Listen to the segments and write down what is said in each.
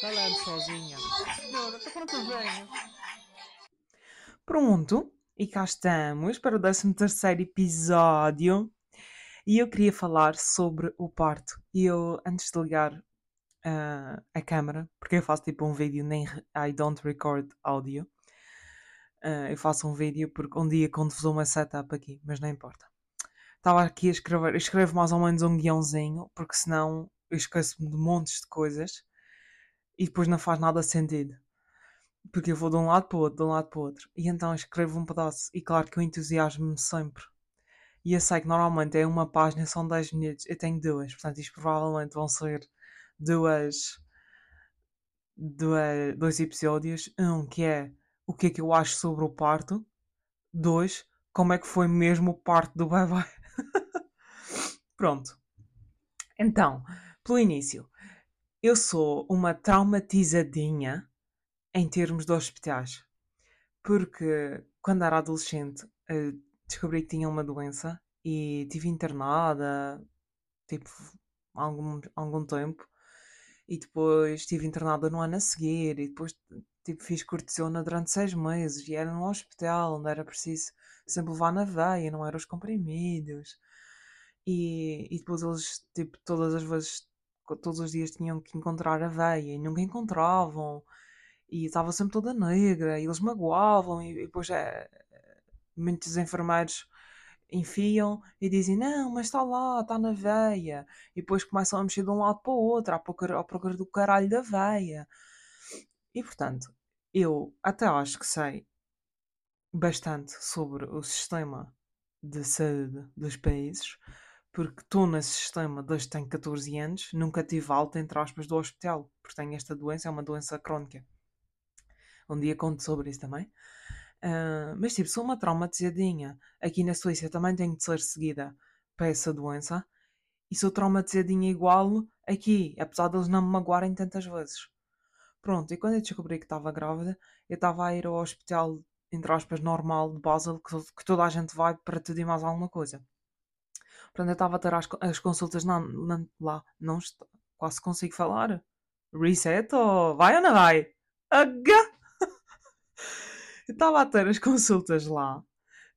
Falando sozinha. Para quando venho? Pronto, e cá estamos para o 13 terceiro episódio. E eu queria falar sobre o parto. E eu, antes de ligar uh, a câmera, porque eu faço tipo um vídeo, nem I don't record audio. Uh, eu faço um vídeo porque um dia conto-vos uma setup aqui, mas não importa. Estava aqui a escrever, eu escrevo mais ou menos um guiãozinho, porque senão eu esqueço-me de montes de coisas e depois não faz nada sentido. Porque eu vou de um lado para o outro, de um lado para o outro. E então escrevo um pedaço. E claro que eu entusiasmo-me sempre. E eu sei que normalmente é uma página, são 10 minutos. Eu tenho duas. Portanto, isto provavelmente vão ser duas, duas, dois episódios. Um que é o que é que eu acho sobre o parto. Dois, como é que foi mesmo o parto do bebê. Pronto. Então, pelo início, eu sou uma traumatizadinha em termos de hospitais. Porque quando era adolescente eh, descobri que tinha uma doença e tive internada tipo algum, algum tempo e depois estive internada no ano a seguir e depois tipo, fiz cortisona durante seis meses e era num hospital onde era preciso sempre levar na veia, não eram os comprimidos. E, e depois eles, tipo, todas as vezes, todos os dias tinham que encontrar a veia e nunca encontravam. E estava sempre toda negra e eles magoavam e, e depois é, muitos enfermeiros enfiam e dizem não, mas está lá, está na veia. E depois começam a mexer de um lado para o outro, à procura, à procura do caralho da veia. E portanto, eu até acho que sei bastante sobre o sistema de saúde dos países, porque estou nesse sistema desde que tenho 14 anos, nunca tive alta, entre aspas, do hospital, porque tenho esta doença, é uma doença crónica. Um dia conto sobre isso também. Uh, mas tipo, sou uma traumatizadinha. Aqui na Suíça também tenho de ser seguida para essa doença. E sou traumatizadinha igual aqui, apesar de eles não me magoarem tantas vezes. Pronto, e quando eu descobri que estava grávida, eu estava a ir ao hospital, entre aspas, normal de Basel, que, que toda a gente vai para tudo e mais alguma coisa. Portanto, eu estava a ter as, as consultas não, não, lá, não quase consigo falar. Reset ou vai ou não vai? Aga! eu estava a ter as consultas lá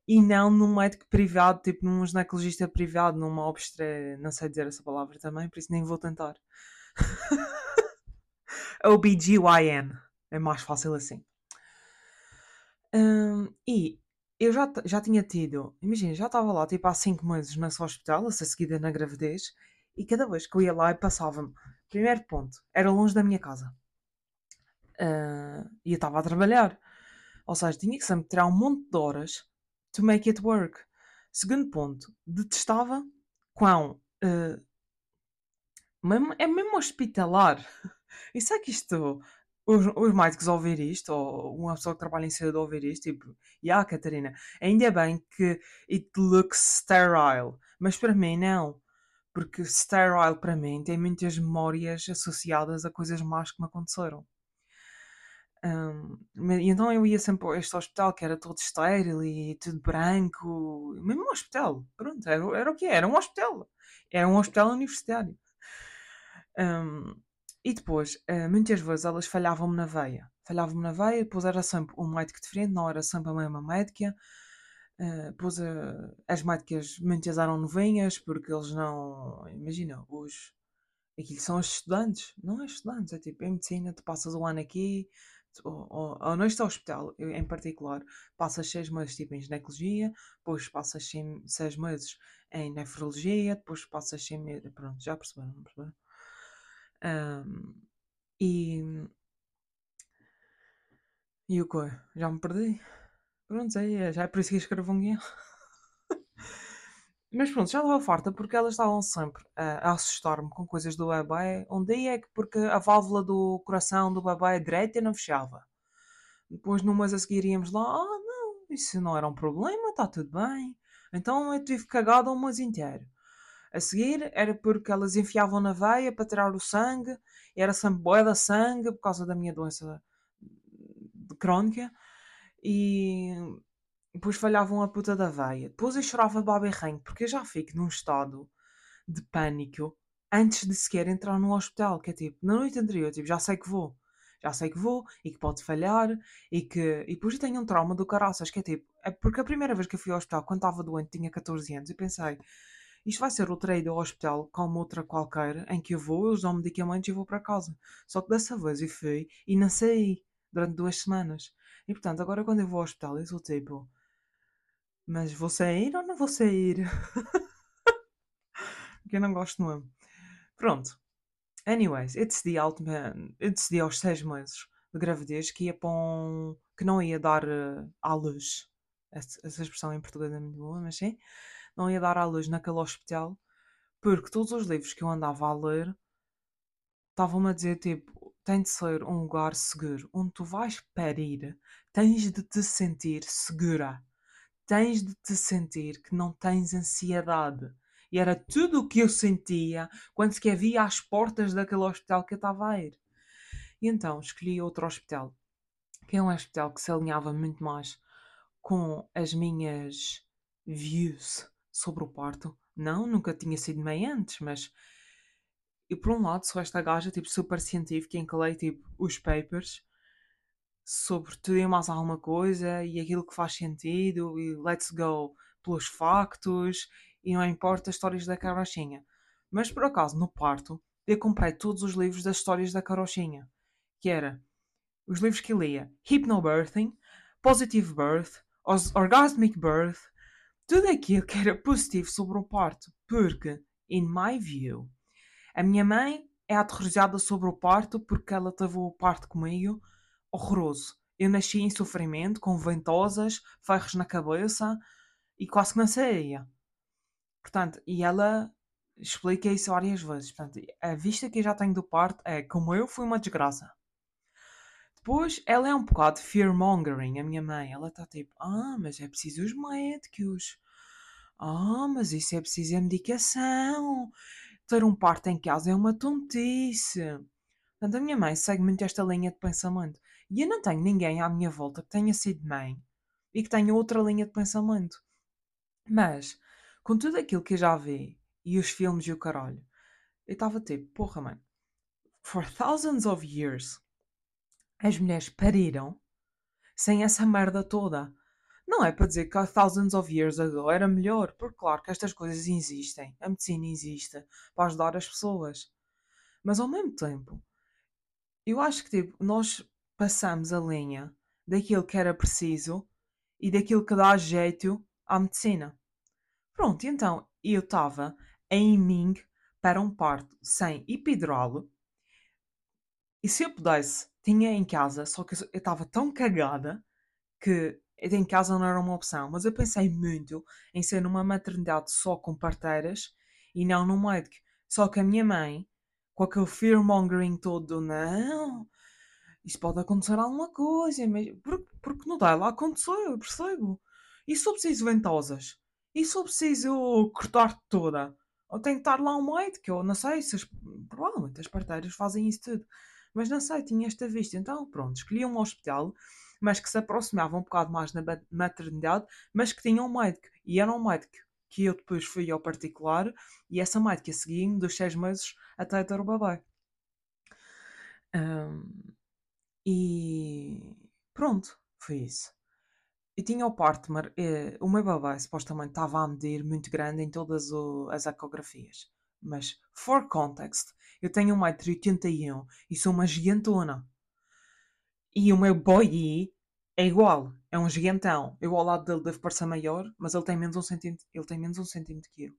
e não num médico privado, tipo num ginecologista privado, numa obstre... não sei dizer essa palavra também, por isso nem vou tentar. OBGYN. É mais fácil assim. Um, e eu já, já tinha tido, imagina, já estava lá tipo há 5 meses nesse hospital, a ser seguida na gravidez, e cada vez que eu ia lá passava-me, primeiro ponto, era longe da minha casa. Uh, e eu estava a trabalhar. Ou seja, tinha que sempre tirar um monte de horas to make it work. Segundo ponto, detestava quão. Uh, é mesmo hospitalar. E será que isto. Os, os médicos ouvir isto, ou uma pessoa que trabalha em saúde ouvir isto, tipo, yeah, Catarina, ainda bem que it looks sterile, mas para mim não, porque sterile para mim tem muitas memórias associadas a coisas más que me aconteceram. Um, então eu ia sempre a este hospital que era todo estéril e tudo branco, mesmo um hospital, pronto, era, era o que era, um hospital, era um hospital universitário. Um, e depois, uh, muitas vezes elas falhavam-me na veia, falhavam-me na veia, depois era sempre um médico diferente, não era sempre a mesma médica. Uh, uh, as médicas muitas eram novinhas porque eles não. Imagina, os. Aquilo são os estudantes, não é estudantes, é tipo em medicina, tu passas um ano aqui, ou, ou, ou neste hospital em particular, passas seis meses tipo em ginecologia, depois passas seis meses em nefrologia, depois passas seis meses. Pronto, já perceberam, não perceberam? Um, e. E o que? Já me perdi? Pronto, é, já é por isso que escrevo um. Mas pronto, já estava farta porque elas estavam sempre a, a assustar-me com coisas do bebê. Um dia é que porque a válvula do coração do bebê direita não fechava. Depois, no mês a seguir, íamos lá: Ah, não, isso não era um problema, está tudo bem. Então eu tive cagado um mês inteiro. A seguir era porque elas enfiavam na veia para tirar o sangue, era boia da sangue por causa da minha doença crónica. E depois falhavam a puta da veia. Depois eu chorava e ranho, porque eu já fico num estado de pânico antes de sequer entrar no hospital, que é tipo, na noite anterior, tipo, já sei que vou. Já sei que vou e que pode falhar e que. E depois eu tenho um trauma do caraças, que é tipo. É porque a primeira vez que eu fui ao hospital, quando estava doente, tinha 14 anos, e pensei, isto vai ser outra ida ao hospital, como outra qualquer, em que eu vou, eles dão medicamentos e vou para casa. Só que dessa vez eu fui e não saí durante duas semanas. E portanto, agora quando eu vou ao hospital, eu sou tipo. Mas vou sair ou não vou sair? Porque eu não gosto mesmo. Pronto. Anyways, eu decidi, eu decidi aos seis meses de gravidez que ia para um, que não ia dar uh, à luz. Essa, essa expressão em português é muito boa, mas sim. Não ia dar à luz naquele hospital. Porque todos os livros que eu andava a ler estavam-me a dizer tipo, tem de ser um lugar seguro. Onde tu vais parir, tens de te sentir segura. Tens de te sentir que não tens ansiedade. E era tudo o que eu sentia quando sequer via às portas daquele hospital que eu estava a ir. E então escolhi outro hospital, que é um hospital que se alinhava muito mais com as minhas views sobre o parto. Não, nunca tinha sido mãe antes, mas e por um lado sou esta gaja tipo super científica em que leio tipo os papers sobre tudo e mais alguma coisa e aquilo que faz sentido e let's go pelos factos e não importa as histórias da carochinha. Mas por acaso no parto eu comprei todos os livros das histórias da carochinha, que era os livros que lia Hypnobirthing, Positive Birth, Orgasmic Birth, tudo aquilo que era positivo sobre o parto, porque, in my view, a minha mãe é aterrorizada sobre o parto porque ela teve o parto comigo horroroso. Eu nasci em sofrimento, com ventosas, ferros na cabeça e quase que não saía. Portanto, e ela explica isso várias vezes. Portanto, a vista que eu já tenho do parto é como eu fui uma desgraça. Depois, ela é um bocado fear-mongering, a minha mãe. Ela está tipo, ah, mas é preciso os médicos. Ah, mas isso é preciso a medicação. Ter um parto em casa é uma tontice. Portanto, a minha mãe segue muito esta linha de pensamento. E eu não tenho ninguém à minha volta que tenha sido mãe e que tenha outra linha de pensamento. Mas, com tudo aquilo que eu já vi, e os filmes e o caralho, eu estava tipo, porra, mano, for thousands of years, as mulheres pariram sem essa merda toda. Não é para dizer que há thousands of years ago era melhor, porque claro que estas coisas existem, a medicina existe para ajudar as pessoas. Mas ao mesmo tempo, eu acho que tipo, nós passamos a linha daquilo que era preciso e daquilo que dá jeito à medicina. Pronto, então eu estava em mim para um parto sem epidural e se eu pudesse, tinha em casa, só que eu estava tão cagada que em casa não era uma opção, mas eu pensei muito em ser numa maternidade só com parteiras e não num médico. Só que a minha mãe, com aquele fear-mongering todo, não, isso pode acontecer alguma coisa, porque, porque não dá, lá aconteceu, eu percebo. E se eu preciso ventosas? E se eu preciso cortar toda? Ou tem que estar lá um médico, eu não sei, se as, provavelmente as parteiras fazem isso tudo. Mas não sei, tinha esta vista. Então, pronto, escolhi um hospital, mas que se aproximava um bocado mais da maternidade, mas que tinha um médico. E era um médico que eu depois fui ao particular, e essa médica seguia-me dos seis meses até ter o bebê. Um, e pronto, foi isso. E tinha o partner, eh, o meu bebê supostamente estava a medir muito grande em todas o, as ecografias. Mas, for context, eu tenho 1,81m e sou uma gigantona. E o meu boy é igual, é um gigantão. Eu ao lado dele devo parecer maior, mas ele tem menos um centímetro, ele tem menos um centímetro que eu.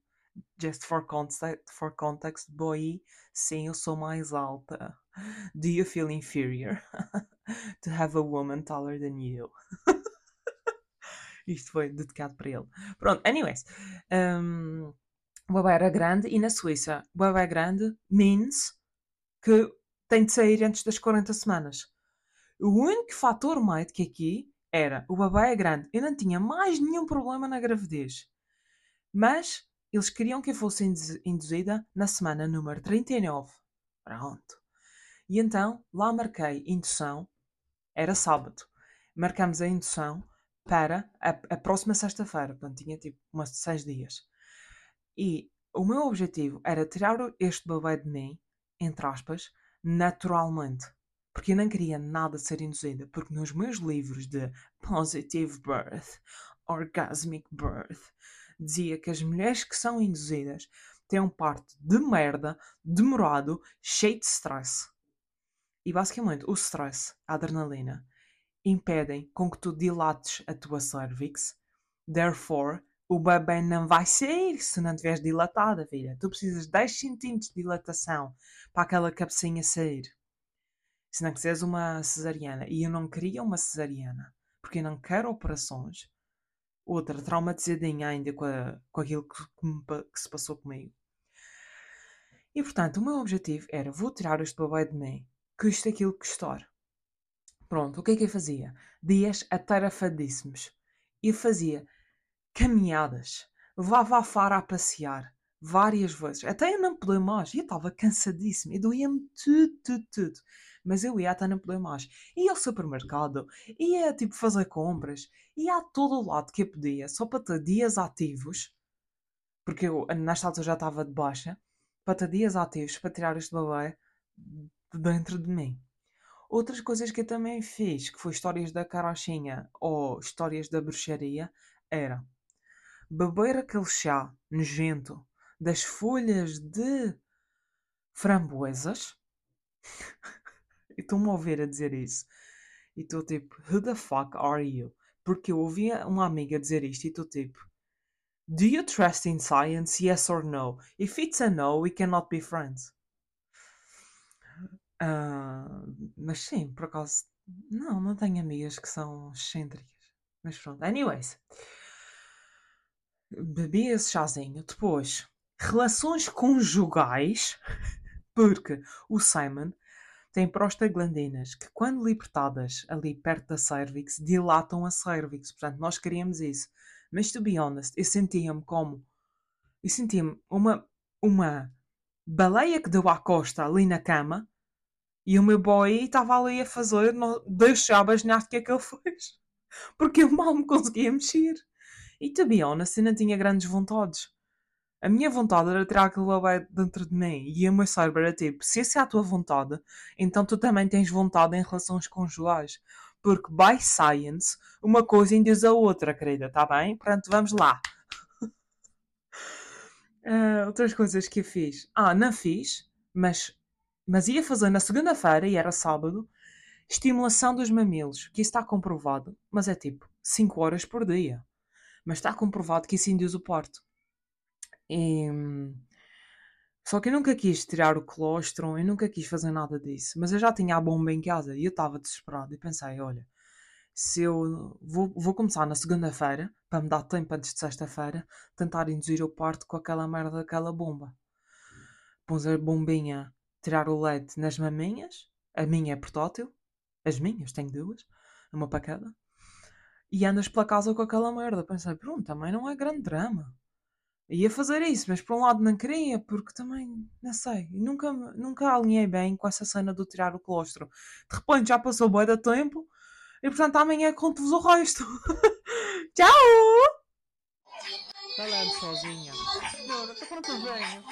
Just for context, for context, boy, sim, eu sou mais alta. Do you feel inferior to have a woman taller than you? Isto foi dedicado para ele. Pronto, anyways. Um, bebê era grande e na Suíça bebê grande means que tem de sair antes das 40 semanas. O único fator médico aqui era o bebê é grande. Eu não tinha mais nenhum problema na gravidez. Mas eles queriam que eu fosse induzida na semana número 39. Pronto. E então lá marquei indução. Era sábado. Marcamos a indução para a, a próxima sexta-feira. Portanto, tinha tipo umas seis dias. E o meu objetivo era tirar este bebê de mim, entre aspas, naturalmente. Porque eu não queria nada ser induzida. Porque nos meus livros de Positive Birth, Orgasmic Birth, dizia que as mulheres que são induzidas têm um parto de merda, demorado, cheio de stress. E basicamente o stress, a adrenalina, impedem com que tu dilates a tua cervix. Therefore, o bebê não vai sair se não tiveres dilatada, filha. Tu precisas de 10 centímetros de dilatação para aquela cabecinha sair. Se não quiseres uma cesariana. E eu não queria uma cesariana. Porque eu não quero operações. Outra, traumatizadinha ainda com, a, com aquilo que, que, se passou comigo. E portanto, o meu objetivo era: vou tirar este bebê de mim, custe aquilo que custar. Pronto, o que é que eu fazia? Dias atarefadíssimos. Eu fazia caminhadas, levava a Fara a passear várias vezes, até eu não poder mais. Eu estava cansadíssimo e doía-me tudo, tudo, tudo. Mas eu ia até não poder mais. Ia ao supermercado, ia tipo fazer compras, ia a todo o lado que eu podia, só para ter dias ativos, porque eu nesta altura já estava de baixa, para ter dias ativos para tirar este bebê de dentro de mim. Outras coisas que eu também fiz, que foi histórias da carochinha ou histórias da bruxaria, era beber aquele chá nojento das folhas de framboesas. e estou-me a ouvir a dizer isso. E estou tipo, who the fuck are you? Porque eu ouvia uma amiga dizer isto e estou tipo, do you trust in science? Yes or no? If it's a no, we cannot be friends. Uh, mas sim, por acaso, não, não tenho amigas que são excêntricas. Mas pronto, anyways bebi esse chazinho. Depois, relações conjugais, porque o Simon tem prostaglandinas que, quando libertadas ali perto da cervix, dilatam a cervix. Portanto, nós queríamos isso. Mas, to be honest, eu sentia-me como. Eu sentia-me uma, uma baleia que deu à costa ali na cama e o meu boy estava ali a fazer. Baixar o que é que ele fez. Porque eu mal me conseguia mexer. E to be honest, eu não tinha grandes vontades. A minha vontade era tirar aquele bebê dentro de mim. E o meu cérebro era tipo: se essa é a tua vontade, então tu também tens vontade em relações conjugais. Porque, by science, uma coisa induz a outra, querida, tá bem? Portanto, vamos lá. uh, outras coisas que eu fiz. Ah, não fiz, mas, mas ia fazer na segunda-feira, e era sábado, estimulação dos mamilos, que isso está comprovado, mas é tipo 5 horas por dia mas está comprovado que isso induz o parto. E... Só que eu nunca quis tirar o colostrum, eu nunca quis fazer nada disso. Mas eu já tinha a bomba em casa e eu estava desesperado. E pensei: olha, se eu vou, vou começar na segunda-feira, para me dar tempo antes de sexta-feira, tentar induzir o parto com aquela merda daquela bomba. Pôs a bombinha, tirar o leite nas maminhas. A minha é portátil. As minhas, tenho duas. Uma para cada e andas pela casa com aquela merda. Pensei, pronto, também não é grande drama. Ia fazer isso, mas por um lado não queria, porque também, não sei, nunca, nunca alinhei bem com essa cena do tirar o colostro. De repente já passou boi de tempo e portanto amanhã conto-vos o resto. Tchau! Falando sozinha. Senhora, para quando venho?